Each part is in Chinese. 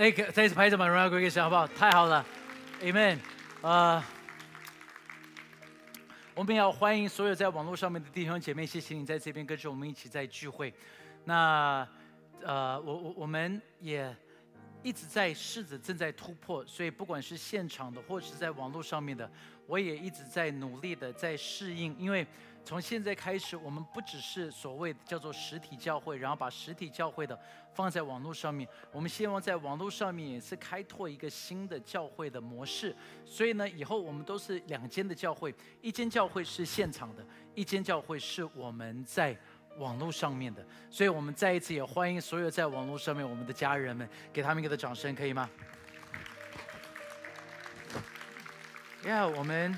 哎，再一次拍手把荣耀归给神，好不好？太好了，Amen。呃，我们要欢迎所有在网络上面的弟兄姐妹，谢谢你在这边跟着我们一起在聚会。那呃，我我我们也一直在试着正在突破，所以不管是现场的或是在网络上面的，我也一直在努力的在适应，因为。从现在开始，我们不只是所谓的叫做实体教会，然后把实体教会的放在网络上面。我们希望在网络上面也是开拓一个新的教会的模式。所以呢，以后我们都是两间的教会，一间教会是现场的，一间教会是我们在网络上面的。所以我们再一次也欢迎所有在网络上面我们的家人们，给他们一个掌声，可以吗？Yeah，我们。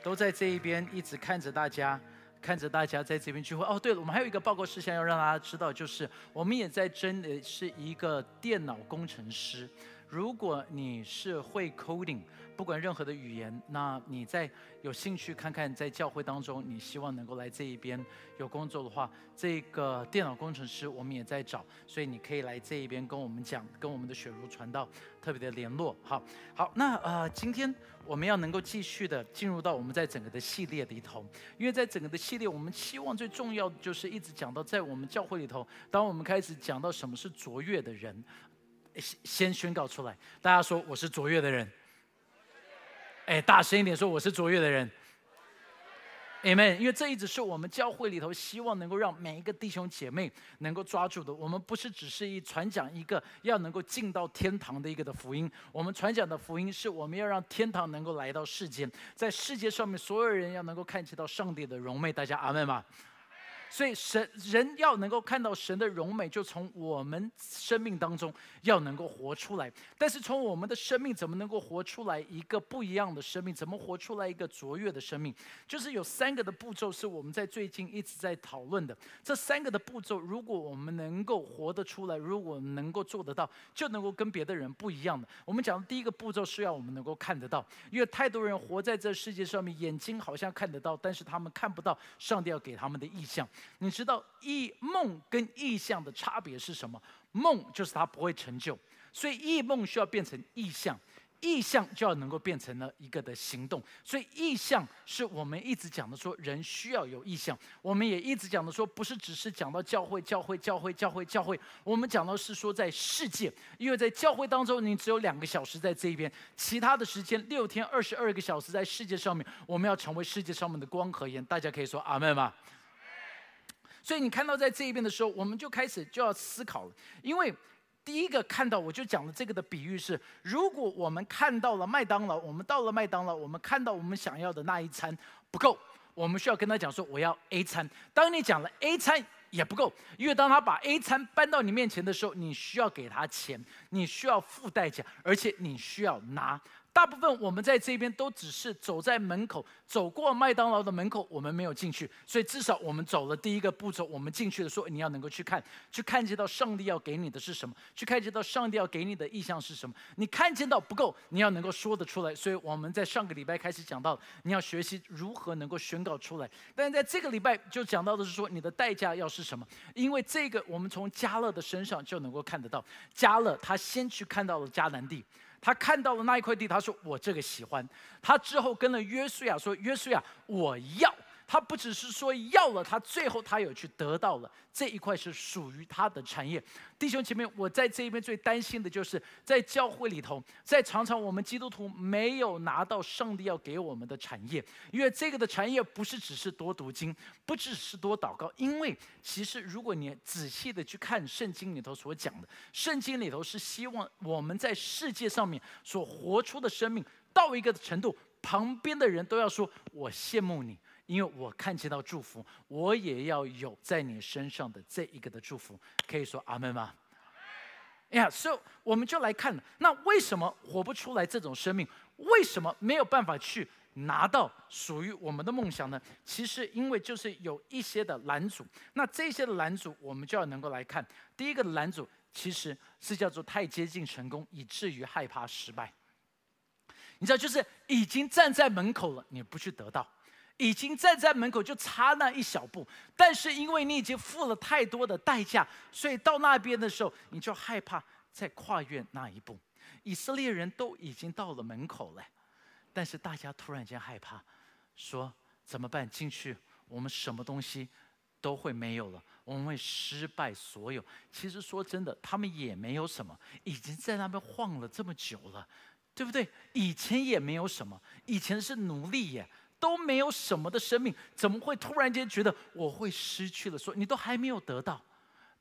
都在这一边一直看着大家，看着大家在这边聚会。哦，对了，我们还有一个报告事项要让大家知道，就是我们也在争的是一个电脑工程师。如果你是会 coding，不管任何的语言，那你在有兴趣看看在教会当中，你希望能够来这一边有工作的话，这个电脑工程师我们也在找，所以你可以来这一边跟我们讲，跟我们的雪茹传道特别的联络。好，好，那呃，今天我们要能够继续的进入到我们在整个的系列里头，因为在整个的系列，我们期望最重要的就是一直讲到在我们教会里头，当我们开始讲到什么是卓越的人。先宣告出来，大家说我是卓越的人。哎，大声一点说我是卓越的人。Amen。因为这一直是我们教会里头希望能够让每一个弟兄姐妹能够抓住的。我们不是只是一传讲一个要能够进到天堂的一个的福音，我们传讲的福音是我们要让天堂能够来到世间，在世界上面所有人要能够看见到上帝的荣美。大家阿门吗？所以神人要能够看到神的荣美，就从我们生命当中要能够活出来。但是从我们的生命怎么能够活出来一个不一样的生命？怎么活出来一个卓越的生命？就是有三个的步骤是我们在最近一直在讨论的。这三个的步骤，如果我们能够活得出来，如果能够做得到，就能够跟别的人不一样的。我们讲的第一个步骤是要我们能够看得到，因为太多人活在这世界上面，眼睛好像看得到，但是他们看不到上帝要给他们的意象。你知道意梦跟意象的差别是什么？梦就是它不会成就，所以意梦需要变成意象，意象就要能够变成了一个的行动。所以意象是我们一直讲的，说人需要有意象。我们也一直讲的说，不是只是讲到教会、教会、教会、教会、教会。我们讲到是说在世界，因为在教会当中，你只有两个小时在这一边，其他的时间六天二十二个小时在世界上面，我们要成为世界上面的光和盐。大家可以说阿门吗？所以你看到在这一边的时候，我们就开始就要思考了。因为第一个看到，我就讲了这个的比喻是：如果我们看到了麦当劳，我们到了麦当劳，我们看到我们想要的那一餐不够，我们需要跟他讲说我要 A 餐。当你讲了 A 餐也不够，因为当他把 A 餐搬到你面前的时候，你需要给他钱，你需要付代价，而且你需要拿。大部分我们在这边都只是走在门口，走过麦当劳的门口，我们没有进去。所以至少我们走了第一个步骤，我们进去的时候，你要能够去看，去看见到上帝要给你的是什么，去看见到上帝要给你的意向是什么。你看见到不够，你要能够说得出来。所以我们在上个礼拜开始讲到，你要学习如何能够宣告出来。但在这个礼拜就讲到的是说，你的代价要是什么？因为这个我们从加勒的身上就能够看得到，加勒他先去看到了迦南地。他看到了那一块地，他说：“我这个喜欢。”他之后跟了约书亚说：“约书亚，我要。”他不只是说要了，他最后他有去得到了这一块是属于他的产业。弟兄姐妹，我在这一边最担心的就是在教会里头，在常常我们基督徒没有拿到上帝要给我们的产业，因为这个的产业不是只是多读经，不只是多祷告，因为其实如果你仔细的去看圣经里头所讲的，圣经里头是希望我们在世界上面所活出的生命到一个程度，旁边的人都要说：“我羡慕你。”因为我看见到祝福，我也要有在你身上的这一个的祝福，可以说阿门吗？哎呀，所以我们就来看，那为什么活不出来这种生命？为什么没有办法去拿到属于我们的梦想呢？其实因为就是有一些的拦阻，那这些的拦阻，我们就要能够来看。第一个拦阻其实是叫做太接近成功，以至于害怕失败。你知道，就是已经站在门口了，你不去得到。已经站在门口，就差那一小步，但是因为你已经付了太多的代价，所以到那边的时候，你就害怕再跨越那一步。以色列人都已经到了门口了，但是大家突然间害怕，说怎么办？进去我们什么东西都会没有了，我们会失败所有。其实说真的，他们也没有什么，已经在那边晃了这么久了，对不对？以前也没有什么，以前是奴隶耶，都没有什么的生命，怎么会突然间觉得我会失去了？说你都还没有得到。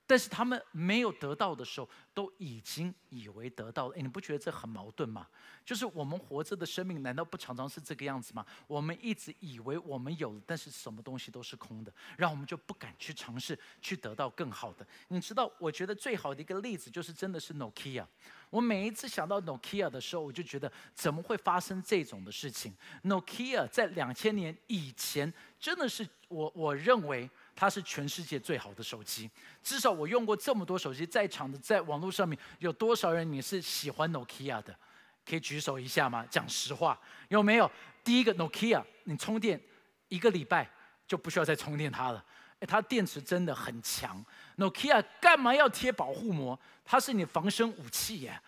但是他们没有得到的时候，都已经以为得到了。哎，你不觉得这很矛盾吗？就是我们活着的生命，难道不常常是这个样子吗？我们一直以为我们有，但是什么东西都是空的，让我们就不敢去尝试去得到更好的。你知道，我觉得最好的一个例子就是真的是 Nokia。我每一次想到 Nokia 的时候，我就觉得怎么会发生这种的事情？Nokia 在两千年以前，真的是我我认为。它是全世界最好的手机，至少我用过这么多手机，在场的在网络上面有多少人你是喜欢 Nokia 的？可以举手一下吗？讲实话，有没有？第一个 Nokia，你充电一个礼拜就不需要再充电它了，哎，它电池真的很强。Nokia 干嘛要贴保护膜？它是你防身武器耶，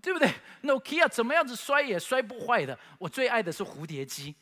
对不对？Nokia 怎么样子摔也摔不坏的。我最爱的是蝴蝶机。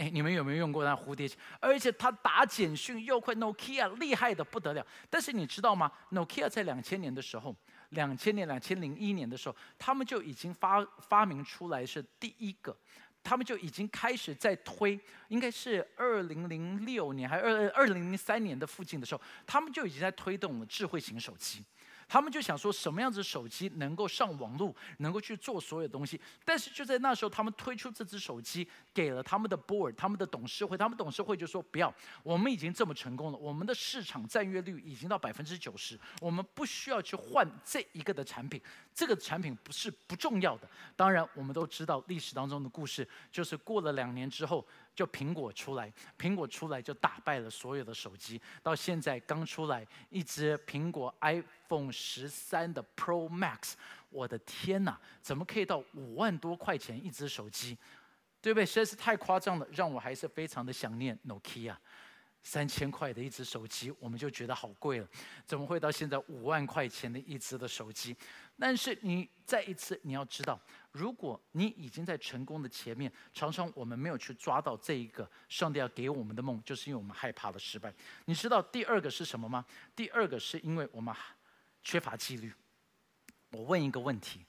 哎，你们有没有用过那蝴蝶机？而且它打简讯又快，Nokia 厉害的不得了。但是你知道吗？Nokia 在两千年的时候，两千年、两千零一年的时候，他们就已经发发明出来是第一个，他们就已经开始在推，应该是二零零六年还是二二零零三年的附近的时候，他们就已经在推动了智慧型手机。他们就想说，什么样子手机能够上网络，能够去做所有东西。但是就在那时候，他们推出这只手机，给了他们的 board，他们的董事会，他们董事会就说：不要，我们已经这么成功了，我们的市场占有率已经到百分之九十，我们不需要去换这一个的产品。这个产品不是不重要的。当然，我们都知道历史当中的故事，就是过了两年之后。就苹果出来，苹果出来就打败了所有的手机。到现在刚出来一只苹果 i iPhone 十三的 Pro Max，我的天哪，怎么可以到五万多块钱一只手机？对不对？实在是太夸张了，让我还是非常的想念 Nokia。三千块的一只手机，我们就觉得好贵了，怎么会到现在五万块钱的一只的手机？但是你再一次你要知道，如果你已经在成功的前面，常常我们没有去抓到这一个上帝要给我们的梦，就是因为我们害怕了失败。你知道第二个是什么吗？第二个是因为我们缺乏纪律。我问一个问题：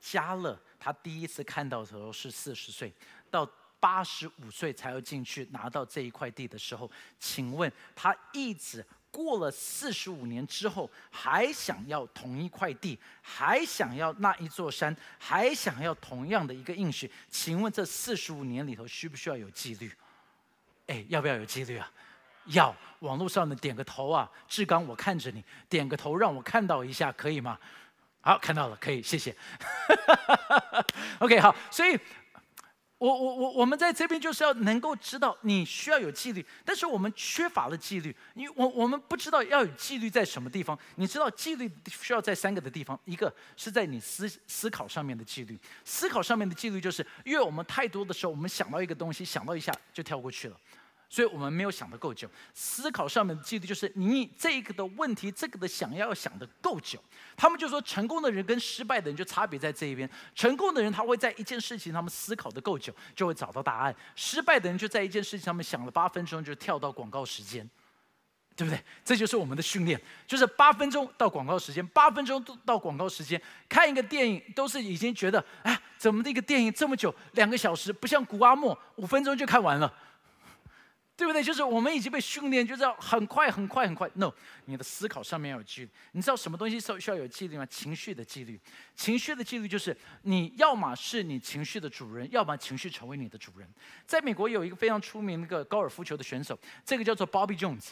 加勒他第一次看到的时候是四十岁，到。八十五岁才要进去拿到这一块地的时候，请问他一直过了四十五年之后，还想要同一块地，还想要那一座山，还想要同样的一个应许？请问这四十五年里头需不需要有纪律？哎，要不要有纪律啊？要！网络上的点个头啊，志刚，我看着你，点个头让我看到一下，可以吗？好，看到了，可以，谢谢。OK，好，所以。我我我我们在这边就是要能够知道你需要有纪律，但是我们缺乏了纪律，因为我我们不知道要有纪律在什么地方。你知道纪律需要在三个的地方，一个是在你思思考上面的纪律，思考上面的纪律就是因为我们太多的时候，我们想到一个东西，想到一下就跳过去了。所以我们没有想得够久，思考上面的纪律就是你这个的问题，这个的想要想得够久。他们就说，成功的人跟失败的人就差别在这一边。成功的人他会在一件事情他们思考的够久，就会找到答案；失败的人就在一件事情上面想了八分钟就跳到广告时间，对不对？这就是我们的训练，就是八分钟到广告时间，八分钟到广告时间。看一个电影都是已经觉得，哎，怎么这个电影这么久，两个小时，不像古阿莫五分钟就看完了。对不对？就是我们已经被训练，就是要很快、很快、很快。No，你的思考上面要有纪律。你知道什么东西需需要有纪律吗？情绪的纪律。情绪的纪律就是你要么是你情绪的主人，要么情绪成为你的主人。在美国有一个非常出名的一个高尔夫球的选手，这个叫做 Bobby Jones。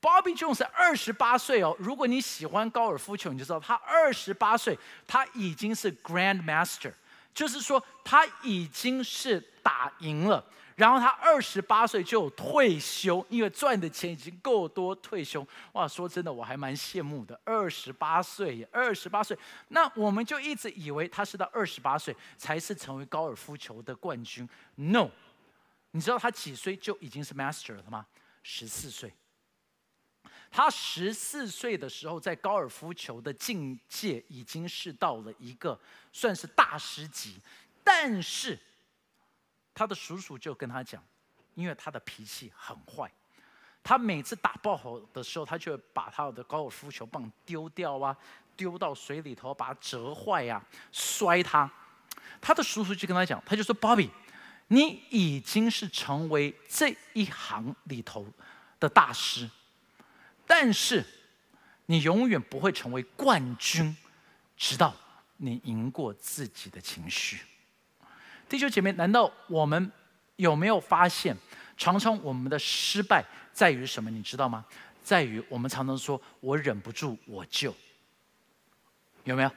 Bobby Jones 二十八岁哦。如果你喜欢高尔夫球，你就知道他二十八岁，他已经是 Grand Master，就是说他已经是打赢了。然后他二十八岁就退休，因为赚的钱已经够多退休。哇，说真的，我还蛮羡慕的。二十八岁，二十八岁，那我们就一直以为他是到二十八岁才是成为高尔夫球的冠军。No，你知道他几岁就已经是 master 了吗？十四岁。他十四岁的时候，在高尔夫球的境界已经是到了一个算是大师级，但是他的叔叔就跟他讲，因为他的脾气很坏，他每次打爆火的时候，他就会把他的高尔夫球棒丢掉啊，丢到水里头，把它折坏呀，摔他。他的叔叔就跟他讲，他就说：“Bobby，你已经是成为这一行里头的大师。”但是，你永远不会成为冠军，直到你赢过自己的情绪。弟兄姐妹，难道我们有没有发现，常常我们的失败在于什么？你知道吗？在于我们常常说“我忍不住我就”，有没有？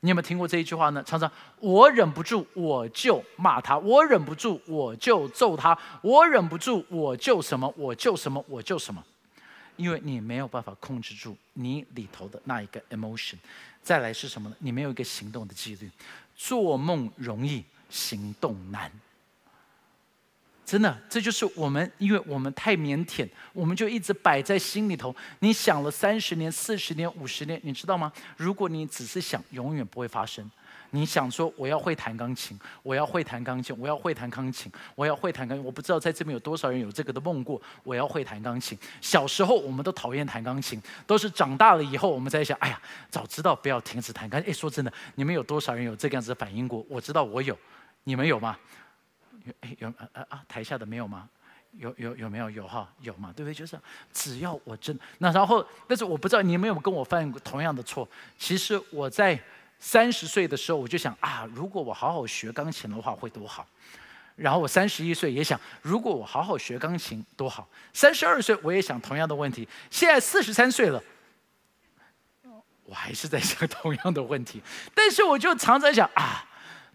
你有没有听过这一句话呢？常常我忍不住我就骂他，我忍不住我就揍他，我忍不住我就什么，我就什么，我就什么。因为你没有办法控制住你里头的那一个 emotion，再来是什么呢？你没有一个行动的纪律，做梦容易行动难。真的，这就是我们，因为我们太腼腆，我们就一直摆在心里头。你想了三十年、四十年、五十年，你知道吗？如果你只是想，永远不会发生。你想说我要会弹钢琴，我要会弹钢琴，我要会弹钢琴，我要会弹钢琴。我不知道在这边有多少人有这个的梦过。我要会弹钢琴。小时候我们都讨厌弹钢琴，都是长大了以后我们在想，哎呀，早知道不要停止弹钢琴。哎，说真的，你们有多少人有这个样子的反应过？我知道我有，你们有吗？有哎有啊啊！台下的没有吗？有有有没有有哈有嘛？对不对？就是只要我真那然后，但是我不知道你有没有跟我犯过同样的错。其实我在。三十岁的时候，我就想啊，如果我好好学钢琴的话，会多好。然后我三十一岁也想，如果我好好学钢琴多好。三十二岁我也想同样的问题。现在四十三岁了，我还是在想同样的问题。但是我就常常想啊，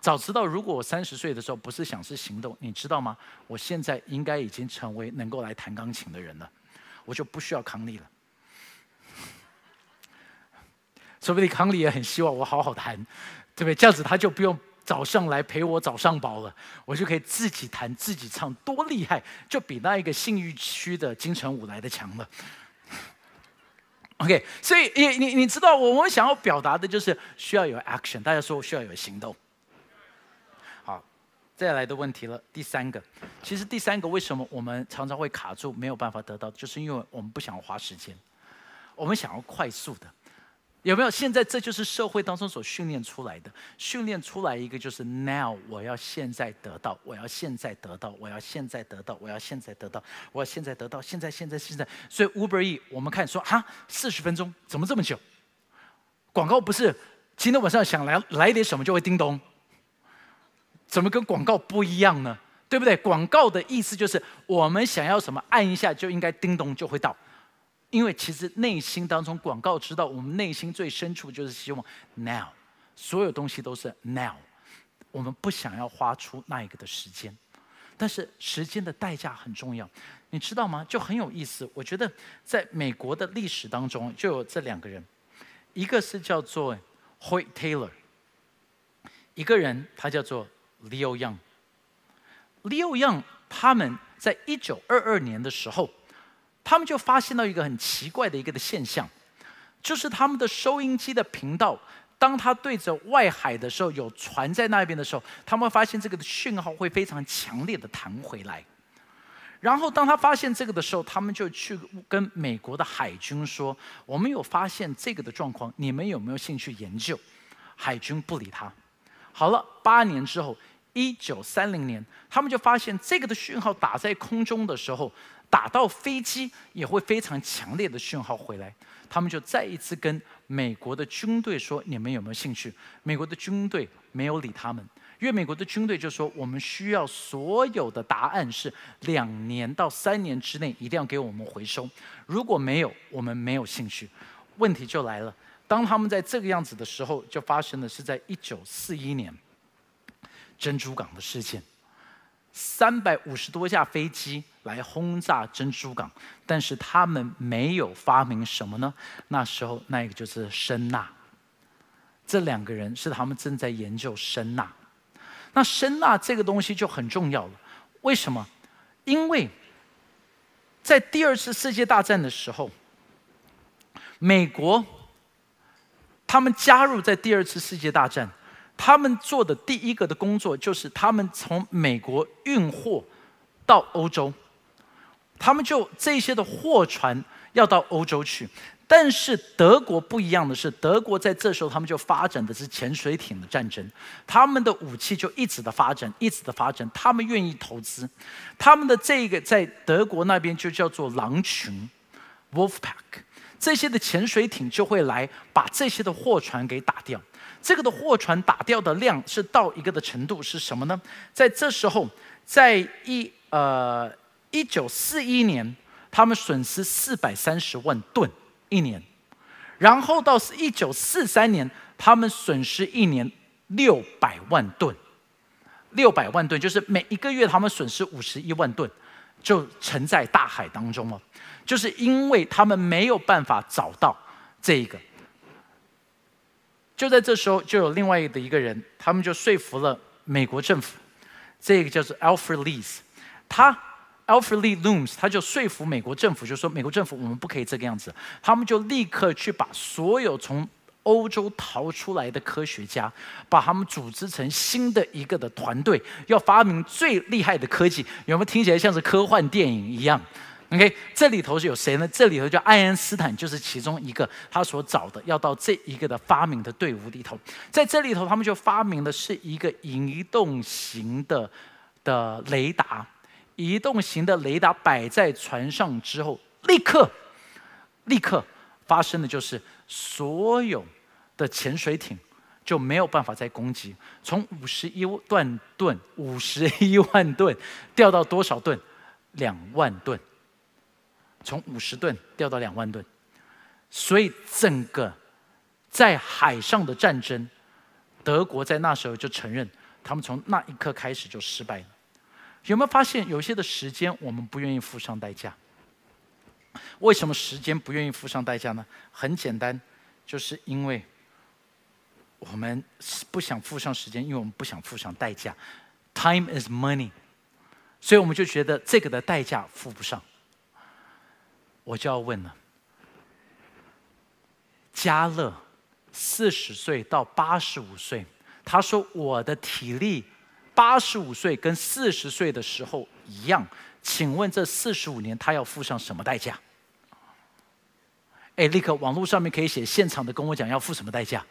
早知道如果我三十岁的时候不是想是行动，你知道吗？我现在应该已经成为能够来弹钢琴的人了，我就不需要康利了。说不定康利也很希望我好好弹，对不对？这样子他就不用早上来陪我早上宝了，我就可以自己弹自己唱，多厉害！就比那一个信誉区的金城武来的强了。OK，所以你你你知道，我我想要表达的就是需要有 action，大家说我需要有行动。再来的问题了，第三个，其实第三个为什么我们常常会卡住，没有办法得到，就是因为我们不想要花时间，我们想要快速的。有没有？现在这就是社会当中所训练出来的，训练出来一个就是 now，我要现在得到，我要现在得到，我要现在得到，我要现在得到，我要现在得到，现在现在现在。所以 Uber E，我们看说哈，四十分钟怎么这么久？广告不是今天晚上想来来点什么就会叮咚？怎么跟广告不一样呢？对不对？广告的意思就是我们想要什么，按一下就应该叮咚就会到。因为其实内心当中，广告知道我们内心最深处就是希望 now，所有东西都是 now，我们不想要花出那一个的时间，但是时间的代价很重要，你知道吗？就很有意思。我觉得在美国的历史当中就有这两个人，一个是叫做 Hoyt Taylor，一个人他叫做 Leo Young。Leo Young 他们在一九二二年的时候。他们就发现到一个很奇怪的一个的现象，就是他们的收音机的频道，当他对着外海的时候，有船在那边的时候，他们发现这个的讯号会非常强烈的弹回来。然后当他发现这个的时候，他们就去跟美国的海军说：“我们有发现这个的状况，你们有没有兴趣研究？”海军不理他。好了，八年之后，一九三零年，他们就发现这个的讯号打在空中的时候。打到飞机也会非常强烈的讯号回来，他们就再一次跟美国的军队说：“你们有没有兴趣？”美国的军队没有理他们，因为美国的军队就说：“我们需要所有的答案是两年到三年之内一定要给我们回收，如果没有，我们没有兴趣。”问题就来了，当他们在这个样子的时候，就发生的是在一九四一年珍珠港的事件。三百五十多架飞机来轰炸珍珠港，但是他们没有发明什么呢？那时候那个就是声呐。这两个人是他们正在研究声呐。那声呐这个东西就很重要了。为什么？因为在第二次世界大战的时候，美国，他们加入在第二次世界大战，他们做的第一个的工作就是他们从美国运货到欧洲，他们就这些的货船要到欧洲去。但是德国不一样的是，德国在这时候他们就发展的是潜水艇的战争，他们的武器就一直的发展，一直的发展，他们愿意投资，他们的这个在德国那边就叫做狼群 （Wolfpack），这些的潜水艇就会来把这些的货船给打掉。这个的货船打掉的量是到一个的程度是什么呢？在这时候，在一呃一九四一年，他们损失四百三十万吨。一年，然后到是一九四三年，他们损失一年六百万吨，六百万吨就是每一个月他们损失五十一万吨，就沉在大海当中了。就是因为他们没有办法找到这一个，就在这时候，就有另外的一个人，他们就说服了美国政府，这个叫做 Alfred Lees，他。Alfred Lee Looms，他就说服美国政府，就说美国政府我们不可以这个样子，他们就立刻去把所有从欧洲逃出来的科学家，把他们组织成新的一个的团队，要发明最厉害的科技。有没有听起来像是科幻电影一样？OK，这里头是有谁呢？这里头叫爱因斯坦，就是其中一个他所找的，要到这一个的发明的队伍里头。在这里头，他们就发明的是一个移动型的的雷达。移动型的雷达摆在船上之后，立刻，立刻发生的就是所有的潜水艇就没有办法再攻击。从五十一万吨、五十一万吨掉到多少吨？两万吨。从五十吨掉到两万吨，所以整个在海上的战争，德国在那时候就承认，他们从那一刻开始就失败了。有没有发现，有些的时间我们不愿意付上代价？为什么时间不愿意付上代价呢？很简单，就是因为我们不想付上时间，因为我们不想付上代价。Time is money，所以我们就觉得这个的代价付不上。我就要问了：加勒四十岁到八十五岁，他说我的体力。八十五岁跟四十岁的时候一样，请问这四十五年他要付上什么代价？哎，立刻网络上面可以写现场的跟我讲要付什么代价？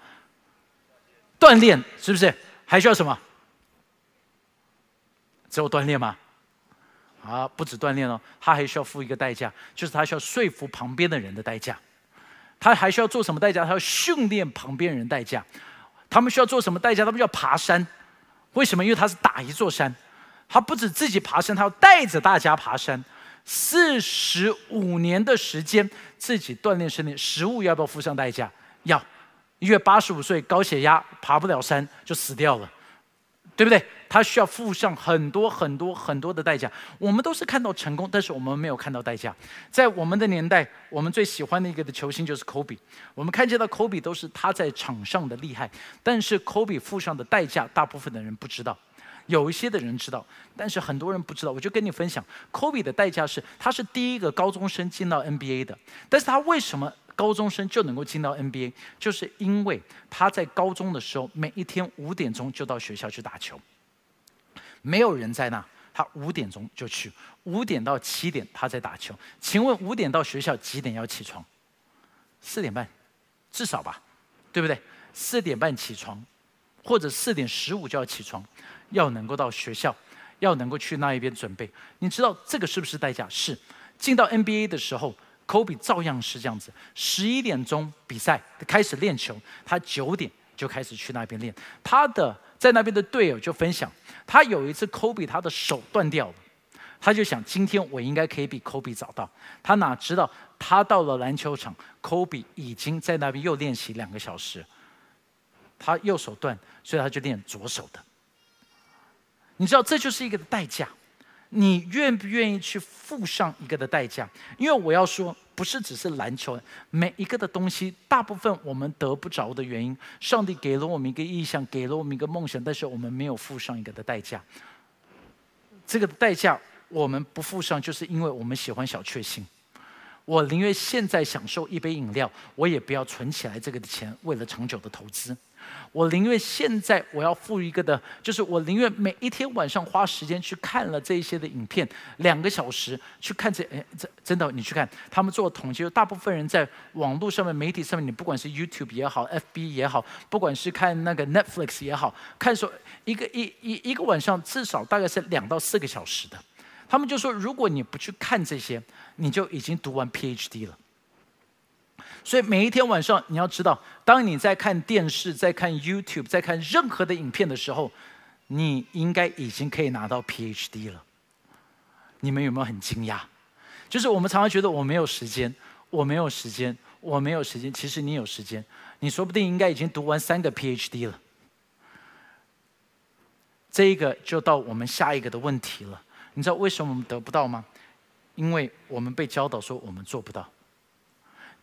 锻炼是不是？还需要什么？只有锻炼吗？啊，不止锻炼哦，他还需要付一个代价，就是他需要说服旁边的人的代价。他还需要做什么代价？他要训练旁边人代价。他们需要做什么代价？他们要爬山。为什么？因为他是打一座山，他不止自己爬山，他要带着大家爬山。四十五年的时间，自己锻炼身体，食物要不要付上代价？要，因为八十五岁高血压爬不了山就死掉了。对不对？他需要付上很多很多很多的代价。我们都是看到成功，但是我们没有看到代价。在我们的年代，我们最喜欢的一个的球星就是科比。我们看见到科比都是他在场上的厉害，但是科比付上的代价，大部分的人不知道。有一些的人知道，但是很多人不知道。我就跟你分享，科比的代价是，他是第一个高中生进到 NBA 的，但是他为什么？高中生就能够进到 NBA，就是因为他在高中的时候，每一天五点钟就到学校去打球。没有人在那，他五点钟就去，五点到七点他在打球。请问五点到学校几点要起床？四点半，至少吧，对不对？四点半起床，或者四点十五就要起床，要能够到学校，要能够去那一边准备。你知道这个是不是代价？是进到 NBA 的时候。科比照样是这样子，十一点钟比赛开始练球，他九点就开始去那边练。他的在那边的队友就分享，他有一次科比他的手断掉了，他就想今天我应该可以比科比早到。他哪知道他到了篮球场，科比已经在那边又练习两个小时。他右手断，所以他就练左手的。你知道这就是一个代价。你愿不愿意去付上一个的代价？因为我要说，不是只是篮球，每一个的东西，大部分我们得不着的原因，上帝给了我们一个意向，给了我们一个梦想，但是我们没有付上一个的代价。这个代价我们不付上，就是因为我们喜欢小确幸，我宁愿现在享受一杯饮料，我也不要存起来这个的钱，为了长久的投资。我宁愿现在我要付一个的，就是我宁愿每一天晚上花时间去看了这一些的影片，两个小时去看这，哎，真真的，你去看他们做统计，大部分人在网络上面、媒体上面，你不管是 YouTube 也好，FB 也好，不管是看那个 Netflix 也好，看说一个一一一个晚上至少大概是两到四个小时的，他们就说，如果你不去看这些，你就已经读完 PhD 了。所以每一天晚上，你要知道，当你在看电视、在看 YouTube、在看任何的影片的时候，你应该已经可以拿到 PhD 了。你们有没有很惊讶？就是我们常常觉得我没有时间，我没有时间，我没有时间。其实你有时间，你说不定应该已经读完三个 PhD 了。这一个就到我们下一个的问题了。你知道为什么我们得不到吗？因为我们被教导说我们做不到。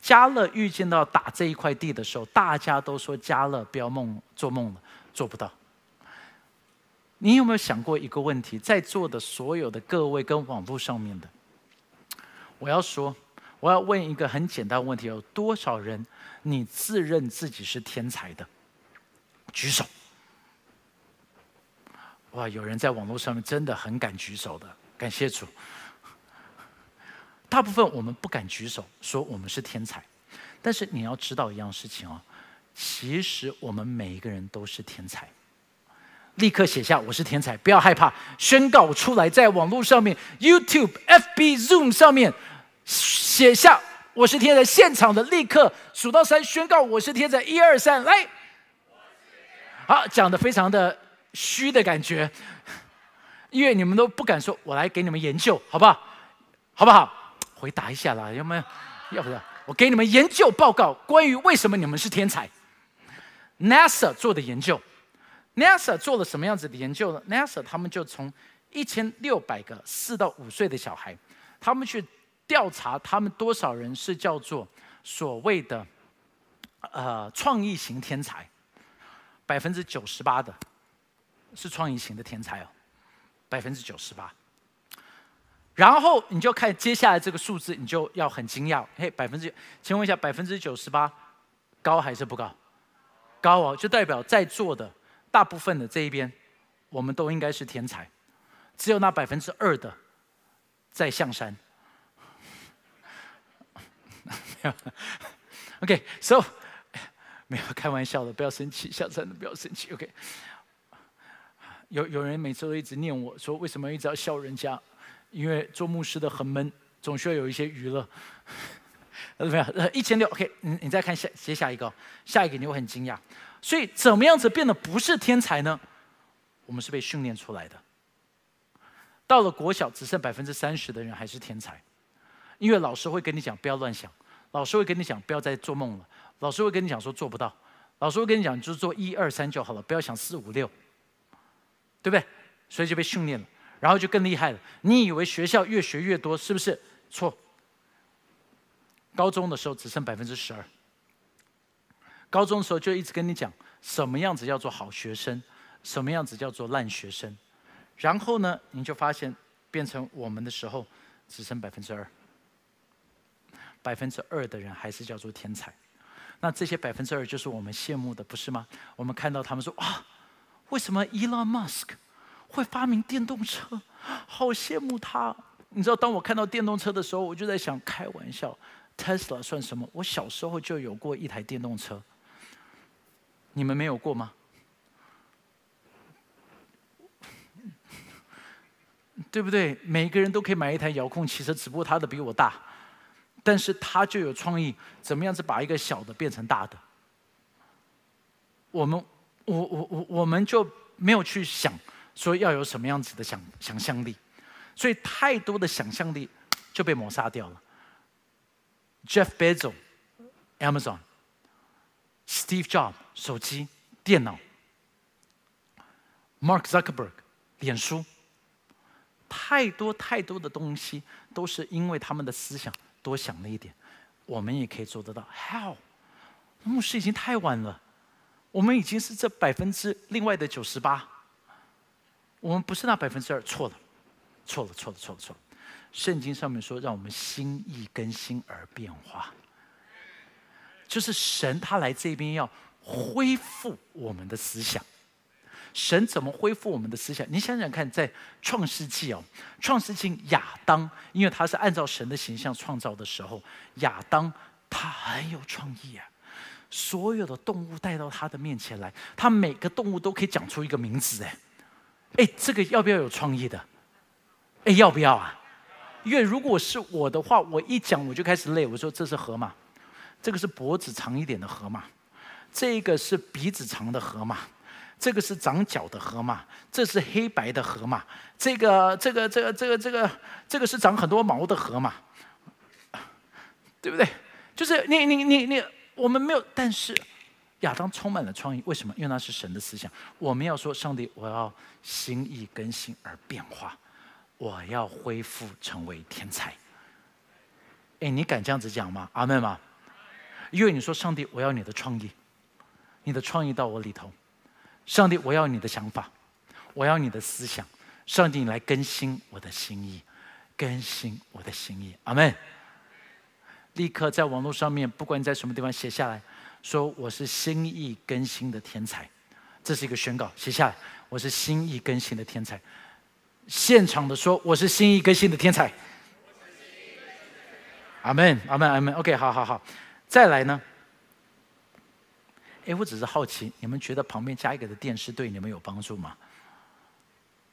加勒预见到打这一块地的时候，大家都说加勒不要梦做梦了，做不到。你有没有想过一个问题？在座的所有的各位跟网络上面的，我要说，我要问一个很简单的问题：有多少人你自认自己是天才的？举手。哇，有人在网络上面真的很敢举手的，感谢主。大部分我们不敢举手说我们是天才，但是你要知道一样事情哦，其实我们每一个人都是天才。立刻写下我是天才，不要害怕，宣告出来，在网络上面，YouTube、FB、Zoom 上面写下我是天才，现场的立刻数到三，宣告我是天才，一二三，来。好，讲的非常的虚的感觉，因为你们都不敢说，我来给你们研究，好不好？好不好？回答一下啦，有没有？要不要我给你们研究报告，关于为什么你们是天才？NASA 做的研究，NASA 做了什么样子的研究呢？NASA 他们就从一千六百个四到五岁的小孩，他们去调查他们多少人是叫做所谓的呃创意型天才，百分之九十八的是创意型的天才哦，百分之九十八。然后你就看接下来这个数字，你就要很惊讶，嘿，百分之，请问一下，百分之九十八，高还是不高？高哦，就代表在座的大部分的这一边，我们都应该是天才，只有那百分之二的在象山。OK，so 没有开玩笑的，不要生气，象山的不要生气。OK，有有人每次都一直念我说，为什么一直要笑人家？因为做牧师的很闷，总需要有一些娱乐。呃，没有，呃，一千六，OK，你你再看下接下一个，下一个你会很惊讶。所以怎么样子变得不是天才呢？我们是被训练出来的。到了国小，只剩百分之三十的人还是天才，因为老师会跟你讲不要乱想，老师会跟你讲不要再做梦了，老师会跟你讲说做不到，老师会跟你讲就是做一二三就好了，不要想四五六，对不对？所以就被训练了。然后就更厉害了。你以为学校越学越多，是不是？错。高中的时候只剩百分之十二。高中的时候就一直跟你讲什么样子叫做好学生，什么样子叫做烂学生。然后呢，你就发现变成我们的时候只剩百分之二。百分之二的人还是叫做天才。那这些百分之二就是我们羡慕的，不是吗？我们看到他们说啊，为什么 Elon Musk？会发明电动车，好羡慕他。你知道，当我看到电动车的时候，我就在想，开玩笑，Tesla 算什么？我小时候就有过一台电动车，你们没有过吗？对不对？每个人都可以买一台遥控汽车，只不过他的比我大，但是他就有创意，怎么样子把一个小的变成大的？我们，我我我，我们就没有去想。说要有什么样子的想想象力，所以太多的想象力就被抹杀掉了。Jeff Bezos、Amazon、Steve Jobs 手机、电脑、Mark Zuckerberg 脸书，太多太多的东西都是因为他们的思想多想了一点，我们也可以做得到。How？牧师已经太晚了，我们已经是这百分之另外的九十八。我们不是那百分之二，错了，错了，错了，错了，错了。圣经上面说，让我们心意更新而变化，就是神他来这边要恢复我们的思想。神怎么恢复我们的思想？你想想看，在创世纪哦，创世纪亚当，因为他是按照神的形象创造的时候，亚当他很有创意啊。所有的动物带到他的面前来，他每个动物都可以讲出一个名字，哎，哎，这个要不要有创意的？哎，要不要啊？因为如果是我的话，我一讲我就开始累。我说这是河马，这个是脖子长一点的河马，这个是鼻子长的河马。这个是长角的河马，这是黑白的河马，这个这个这个这个这个这个是长很多毛的河马，对不对？就是你你你你，我们没有，但是亚当充满了创意，为什么？因为那是神的思想。我们要说，上帝，我要心意更新而变化，我要恢复成为天才。哎，你敢这样子讲吗？阿门吗？因为你说，上帝，我要你的创意，你的创意到我里头。上帝，我要你的想法，我要你的思想。上帝，你来更新我的心意，更新我的心意。阿门。立刻在网络上面，不管你在什么地方写下来，说我是心意更新的天才，这是一个宣告。写下来，我是心意更新的天才。现场的说，我是心意更新的天才。阿门，阿门，阿门。OK，好好好，再来呢？哎，我只是好奇，你们觉得旁边加一个的电视对你们有帮助吗？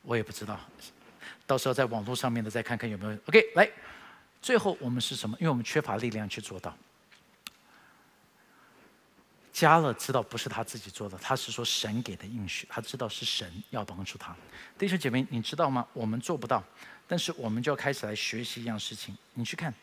我也不知道，到时候在网络上面的再看看有没有。OK，来，最后我们是什么？因为我们缺乏力量去做到。加勒知道不是他自己做的，他是说神给的应许，他知道是神要帮助他。弟兄姐妹，你知道吗？我们做不到，但是我们就要开始来学习一样事情。你去看《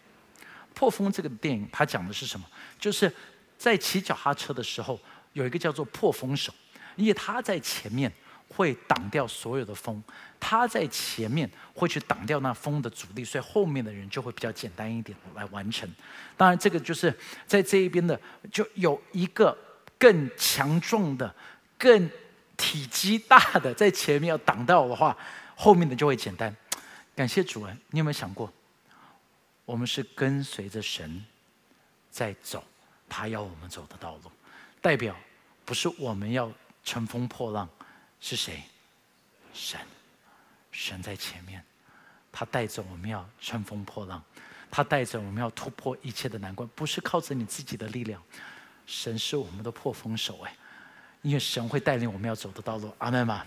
破风》这个电影，它讲的是什么？就是在骑脚踏车的时候。有一个叫做破风手，因为他在前面会挡掉所有的风，他在前面会去挡掉那风的阻力，所以后面的人就会比较简单一点来完成。当然，这个就是在这一边的，就有一个更强壮的、更体积大的在前面要挡到的话，后面的就会简单。感谢主人，你有没有想过，我们是跟随着神在走，他要我们走的道路。代表不是我们要乘风破浪，是谁？神，神在前面，他带着我们要乘风破浪，他带着我们要突破一切的难关，不是靠着你自己的力量，神是我们的破风手哎，因为神会带领我们要走的道路，阿门吗？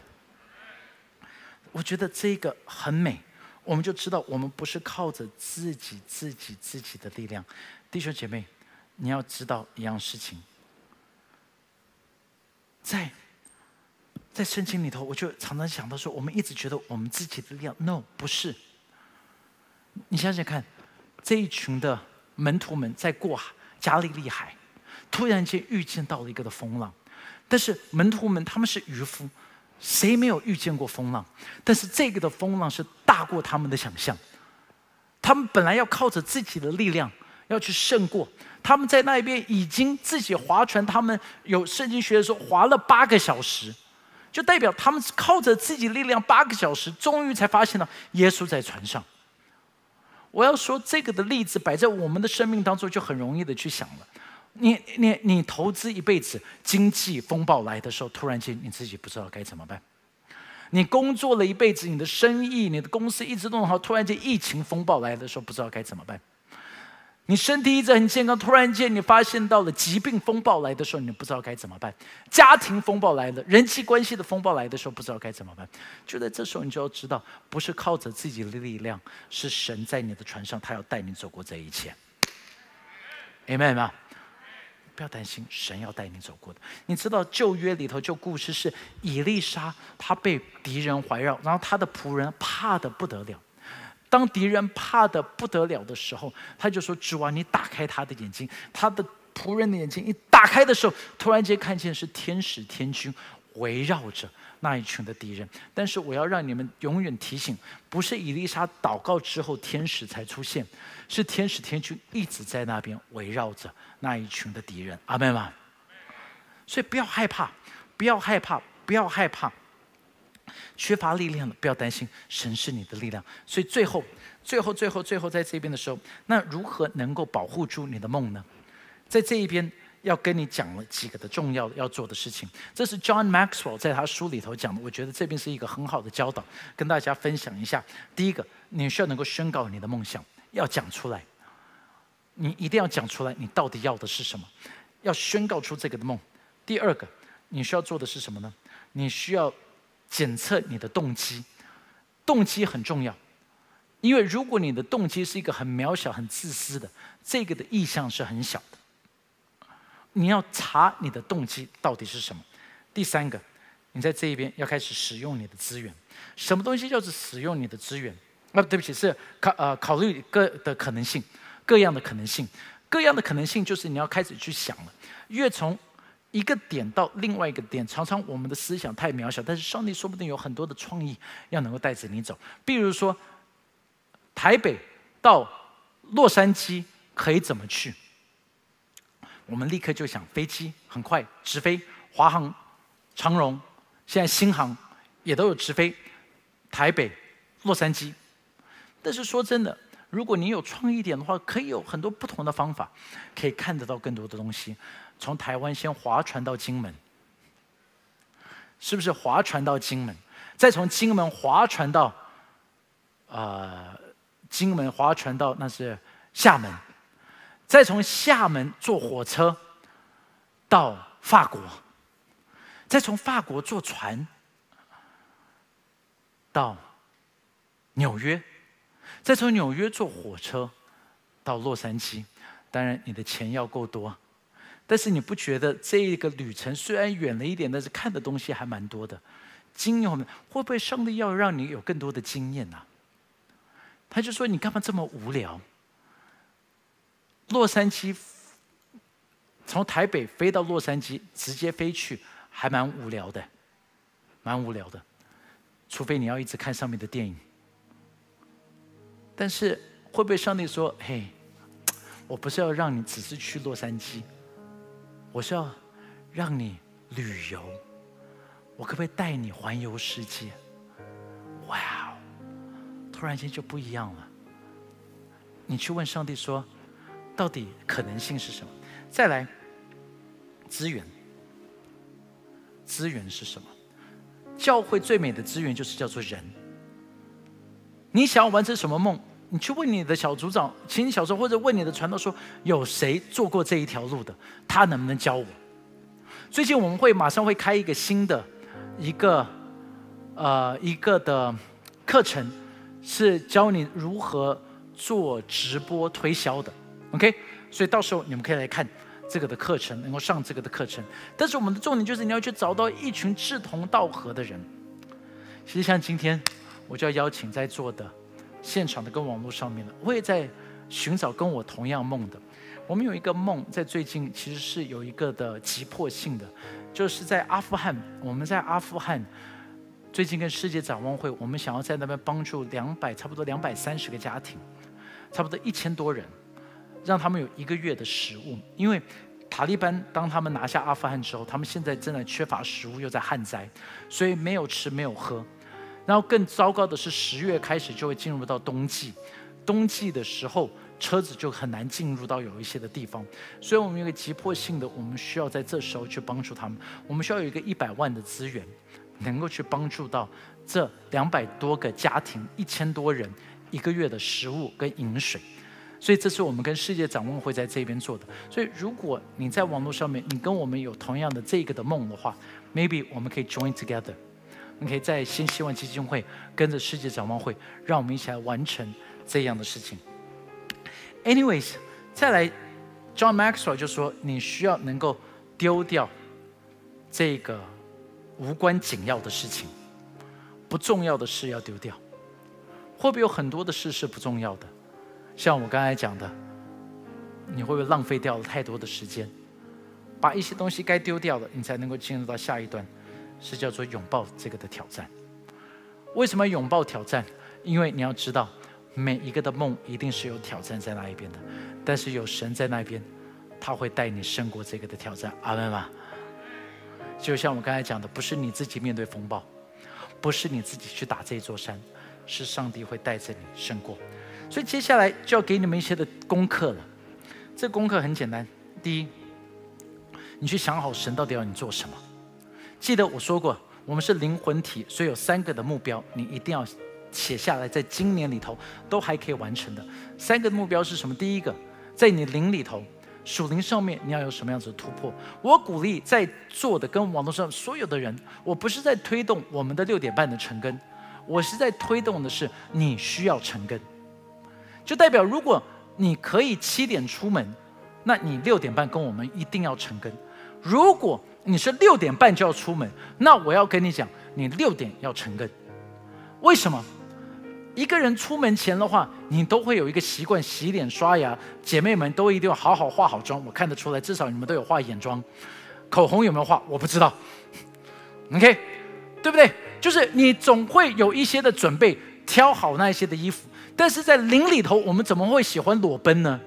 我觉得这个很美，我们就知道我们不是靠着自己、自己、自己的力量，弟兄姐妹，你要知道一样事情。在在圣经里头，我就常常想到说，我们一直觉得我们自己的力量，no，不是。你想想看，这一群的门徒们在过加利利海，突然间遇见到了一个的风浪，但是门徒们他们是渔夫，谁没有遇见过风浪？但是这个的风浪是大过他们的想象，他们本来要靠着自己的力量要去胜过。他们在那边已经自己划船，他们有圣经学的说划了八个小时，就代表他们靠着自己力量八个小时，终于才发现了耶稣在船上。我要说这个的例子摆在我们的生命当中，就很容易的去想了。你你你投资一辈子，经济风暴来的时候，突然间你自己不知道该怎么办。你工作了一辈子，你的生意、你的公司一直都很好，突然间疫情风暴来的时候，不知道该怎么办。你身体一直很健康，突然间你发现到了疾病风暴来的时候，你不知道该怎么办；家庭风暴来了，人际关系的风暴来的时候，不知道该怎么办。就在这时候，你就要知道，不是靠着自己的力量，是神在你的船上，他要带你走过这一切。明白吗？不要担心，神要带你走过的。你知道旧约里头就故事是以丽莎，她被敌人环绕，然后她的仆人怕的不得了。当敌人怕的不得了的时候，他就说：“主啊，你打开他的眼睛。”他的仆人的眼睛一打开的时候，突然间看见是天使天军围绕着那一群的敌人。但是我要让你们永远提醒：不是伊丽莎祷告之后天使才出现，是天使天军一直在那边围绕着那一群的敌人。阿门吗？所以不要害怕，不要害怕，不要害怕。缺乏力量的，不要担心，神是你的力量。所以最后，最后，最后，最后，在这边的时候，那如何能够保护住你的梦呢？在这一边要跟你讲了几个的重要的要做的事情。这是 John Maxwell 在他书里头讲的，我觉得这边是一个很好的教导，跟大家分享一下。第一个，你需要能够宣告你的梦想，要讲出来。你一定要讲出来，你到底要的是什么？要宣告出这个的梦。第二个，你需要做的是什么呢？你需要检测你的动机，动机很重要，因为如果你的动机是一个很渺小、很自私的，这个的意向是很小的。你要查你的动机到底是什么。第三个，你在这一边要开始使用你的资源。什么东西叫做使用你的资源？啊，对不起，是考呃考虑各的可能性。各样的可能性，各样的可能性，就是你要开始去想了。越从一个点到另外一个点，常常我们的思想太渺小，但是上帝说不定有很多的创意要能够带着你走。比如说，台北到洛杉矶可以怎么去？我们立刻就想飞机很快直飞，华航、长荣，现在新航也都有直飞台北、洛杉矶。但是说真的。如果你有创意点的话，可以有很多不同的方法，可以看得到更多的东西。从台湾先划船到金门，是不是划船到金门？再从金门划船到，呃，金门划船到那是厦门，再从厦门坐火车到法国，再从法国坐船到纽约。再从纽约坐火车到洛杉矶，当然你的钱要够多，但是你不觉得这一个旅程虽然远了一点，但是看的东西还蛮多的。经验会不会上帝要让你有更多的经验呢？他就说：“你干嘛这么无聊？”洛杉矶从台北飞到洛杉矶，直接飞去，还蛮无聊的，蛮无聊的。除非你要一直看上面的电影。但是会不会上帝说：“嘿，我不是要让你只是去洛杉矶，我是要让你旅游，我可不可以带你环游世界？”哇哦，突然间就不一样了。你去问上帝说：“到底可能性是什么？”再来，资源，资源是什么？教会最美的资源就是叫做人。你想要完成什么梦？你去问你的小组长，请你小时候或者问你的传道说，有谁做过这一条路的？他能不能教我？最近我们会马上会开一个新的一个呃一个的课程，是教你如何做直播推销的。OK，所以到时候你们可以来看这个的课程，能够上这个的课程。但是我们的重点就是你要去找到一群志同道合的人。其实像今天。我就要邀请在座的、现场的跟网络上面的，我也在寻找跟我同样梦的。我们有一个梦，在最近其实是有一个的急迫性的，就是在阿富汗。我们在阿富汗最近跟世界展望会，我们想要在那边帮助两百，差不多两百三十个家庭，差不多一千多人，让他们有一个月的食物。因为塔利班当他们拿下阿富汗之后，他们现在正在缺乏食物，又在旱灾，所以没有吃，没有喝。然后更糟糕的是，十月开始就会进入到冬季，冬季的时候车子就很难进入到有一些的地方，所以我们有个急迫性的，我们需要在这时候去帮助他们。我们需要有一个一百万的资源，能够去帮助到这两百多个家庭、一千多人一个月的食物跟饮水。所以这是我们跟世界展望会在这边做的。所以如果你在网络上面，你跟我们有同样的这个的梦的话，maybe 我们可以 join together。你可以在新希望基金会跟着世界展望会，让我们一起来完成这样的事情。Anyways，再来，John Maxwell 就说你需要能够丢掉这个无关紧要的事情，不重要的事要丢掉。会不会有很多的事是不重要的？像我刚才讲的，你会不会浪费掉了太多的时间？把一些东西该丢掉的，你才能够进入到下一段。是叫做拥抱这个的挑战。为什么拥抱挑战？因为你要知道，每一个的梦一定是有挑战在那一边的，但是有神在那边，他会带你胜过这个的挑战。阿门吗？就像我刚才讲的，不是你自己面对风暴，不是你自己去打这座山，是上帝会带着你胜过。所以接下来就要给你们一些的功课了。这功课很简单，第一，你去想好神到底要你做什么。记得我说过，我们是灵魂体，所以有三个的目标，你一定要写下来，在今年里头都还可以完成的。三个目标是什么？第一个，在你灵里头。属灵上面你要有什么样子的突破？我鼓励在座的跟网络上所有的人，我不是在推动我们的六点半的成根，我是在推动的是你需要成根，就代表如果你可以七点出门，那你六点半跟我们一定要成根；如果你是六点半就要出门，那我要跟你讲，你六点要成根。为什么？一个人出门前的话，你都会有一个习惯，洗脸刷牙。姐妹们都一定要好好化好妆，我看得出来，至少你们都有化眼妆，口红有没有化？我不知道。OK，对不对？就是你总会有一些的准备，挑好那一些的衣服。但是在林里头，我们怎么会喜欢裸奔呢？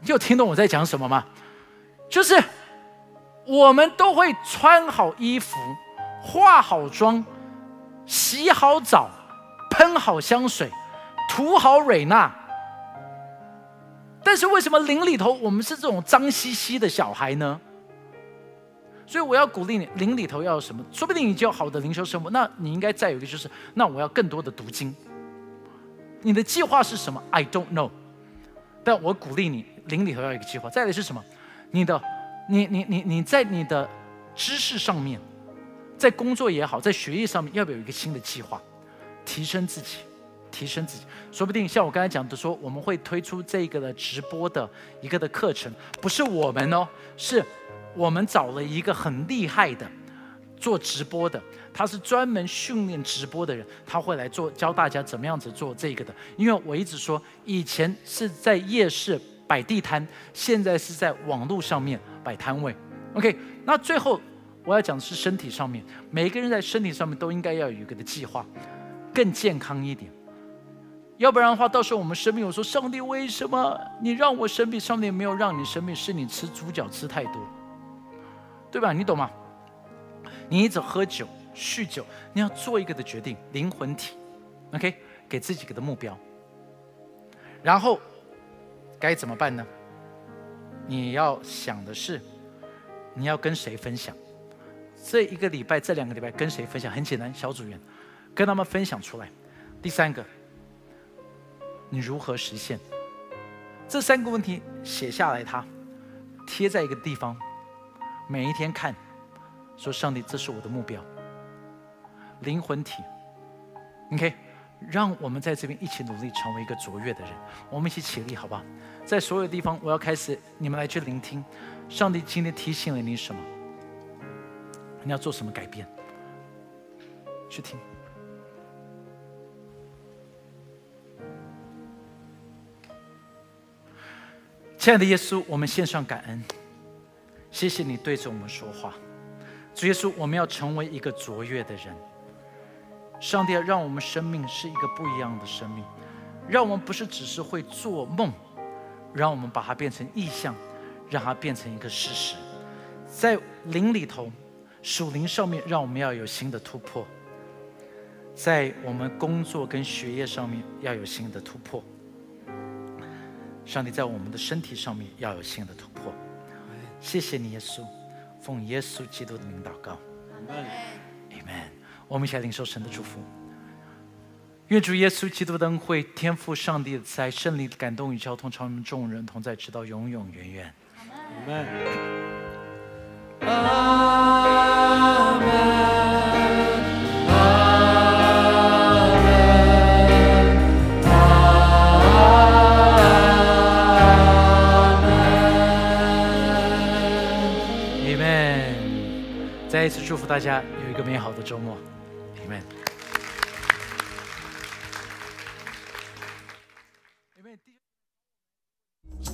你有听懂我在讲什么吗？就是我们都会穿好衣服，化好妆，洗好澡。喷好香水，涂好蕊娜。但是为什么灵里头我们是这种脏兮兮的小孩呢？所以我要鼓励你，灵里头要有什么？说不定你就有好的灵修生活。那你应该再有一个，就是那我要更多的读经。你的计划是什么？I don't know。但我鼓励你，灵里头要有一个计划。再来是什么？你的，你你你你在你的知识上面，在工作也好，在学业上面，要不要有一个新的计划？提升自己，提升自己，说不定像我刚才讲的，说我们会推出这个的直播的一个的课程，不是我们哦，是我们找了一个很厉害的做直播的，他是专门训练直播的人，他会来做教大家怎么样子做这个的。因为我一直说，以前是在夜市摆地摊，现在是在网络上面摆摊位。OK，那最后我要讲的是身体上面，每个人在身体上面都应该要有一个的计划。更健康一点，要不然的话，到时候我们生病，我说上帝为什么你让我生病？上帝没有让你生病，是你吃猪脚吃太多，对吧？你懂吗？你一直喝酒、酗酒，你要做一个的决定，灵魂体，OK，给自己个的目标，然后该怎么办呢？你要想的是，你要跟谁分享？这一个礼拜、这两个礼拜跟谁分享？很简单，小组员。跟他们分享出来。第三个，你如何实现？这三个问题写下来，它贴在一个地方，每一天看，说上帝，这是我的目标。灵魂体，OK，让我们在这边一起努力，成为一个卓越的人。我们一起起立，好不好？在所有地方，我要开始，你们来去聆听，上帝今天提醒了你什么？你要做什么改变？去听。亲爱的耶稣，我们献上感恩，谢谢你对着我们说话。主耶稣，我们要成为一个卓越的人。上帝要让我们生命是一个不一样的生命，让我们不是只是会做梦，让我们把它变成意象，让它变成一个事实。在灵里头，属灵上面，让我们要有新的突破；在我们工作跟学业上面，要有新的突破。上帝在我们的身体上面要有新的突破。谢谢你，耶稣，奉耶稣基督的名祷告。Amen。我们一起来领受神的祝福。愿主耶稣基督的恩惠、天赋上帝的在圣灵的感动与交通，常我们众人同在，直到永永远远。阿门。再一次祝福大家有一个美好的周末